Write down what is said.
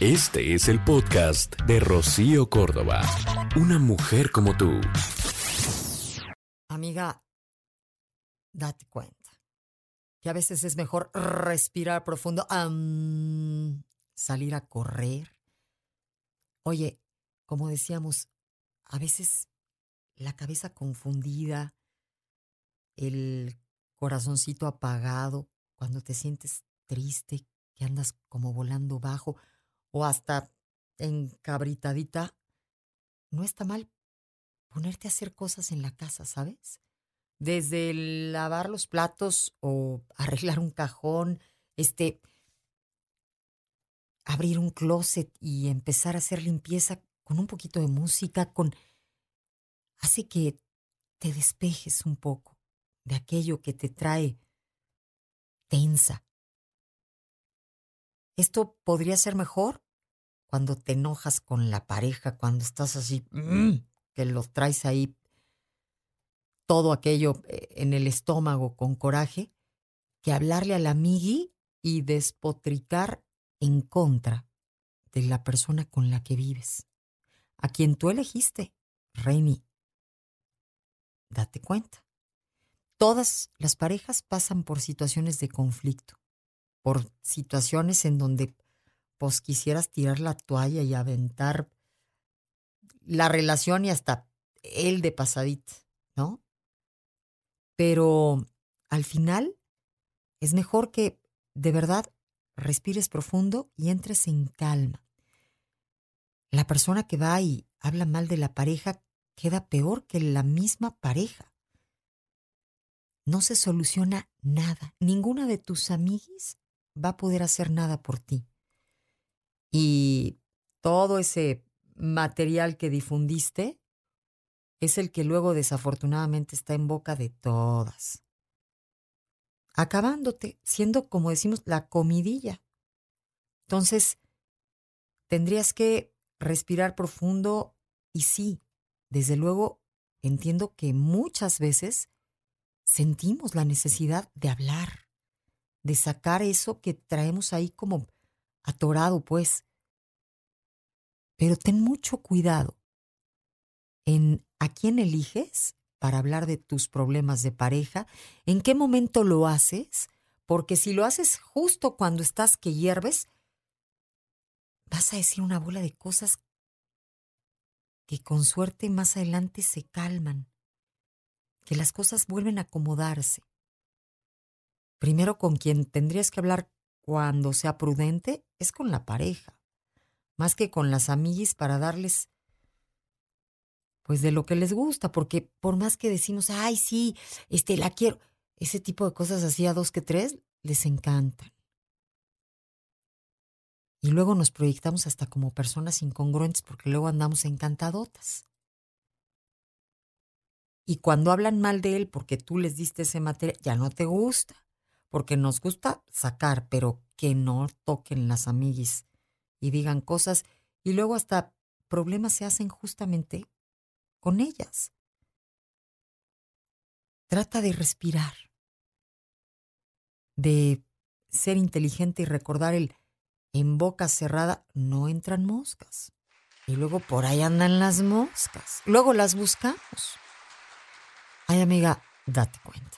Este es el podcast de Rocío Córdoba. Una mujer como tú. Amiga, date cuenta que a veces es mejor respirar profundo, salir a correr. Oye, como decíamos, a veces la cabeza confundida, el corazoncito apagado, cuando te sientes triste, que andas como volando bajo o hasta encabritadita, no está mal ponerte a hacer cosas en la casa, ¿sabes? Desde lavar los platos o arreglar un cajón, este, abrir un closet y empezar a hacer limpieza con un poquito de música, con hace que te despejes un poco de aquello que te trae tensa. Esto podría ser mejor cuando te enojas con la pareja, cuando estás así, mm, que lo traes ahí todo aquello eh, en el estómago con coraje, que hablarle a la amigui y despotricar en contra de la persona con la que vives, a quien tú elegiste, Reini. Date cuenta. Todas las parejas pasan por situaciones de conflicto, por situaciones en donde pues quisieras tirar la toalla y aventar la relación y hasta él de pasadita, ¿no? Pero al final es mejor que de verdad respires profundo y entres en calma. La persona que va y habla mal de la pareja queda peor que la misma pareja. No se soluciona nada. Ninguna de tus amiguis va a poder hacer nada por ti. Y todo ese material que difundiste es el que luego desafortunadamente está en boca de todas, acabándote, siendo como decimos la comidilla. Entonces, tendrías que respirar profundo y sí, desde luego entiendo que muchas veces sentimos la necesidad de hablar, de sacar eso que traemos ahí como atorado, pues. Pero ten mucho cuidado en a quién eliges para hablar de tus problemas de pareja, en qué momento lo haces, porque si lo haces justo cuando estás que hierves, vas a decir una bola de cosas que con suerte más adelante se calman, que las cosas vuelven a acomodarse. Primero con quien tendrías que hablar cuando sea prudente es con la pareja, más que con las amiguis para darles pues de lo que les gusta, porque por más que decimos, ay, sí, este, la quiero, ese tipo de cosas así a dos que tres, les encantan. Y luego nos proyectamos hasta como personas incongruentes porque luego andamos encantadotas. Y cuando hablan mal de él porque tú les diste ese material, ya no te gusta. Porque nos gusta sacar, pero que no toquen las amiguis y digan cosas. Y luego hasta problemas se hacen justamente con ellas. Trata de respirar, de ser inteligente y recordar el en boca cerrada no entran moscas. Y luego por ahí andan las moscas. Luego las buscamos. Ay, amiga, date cuenta.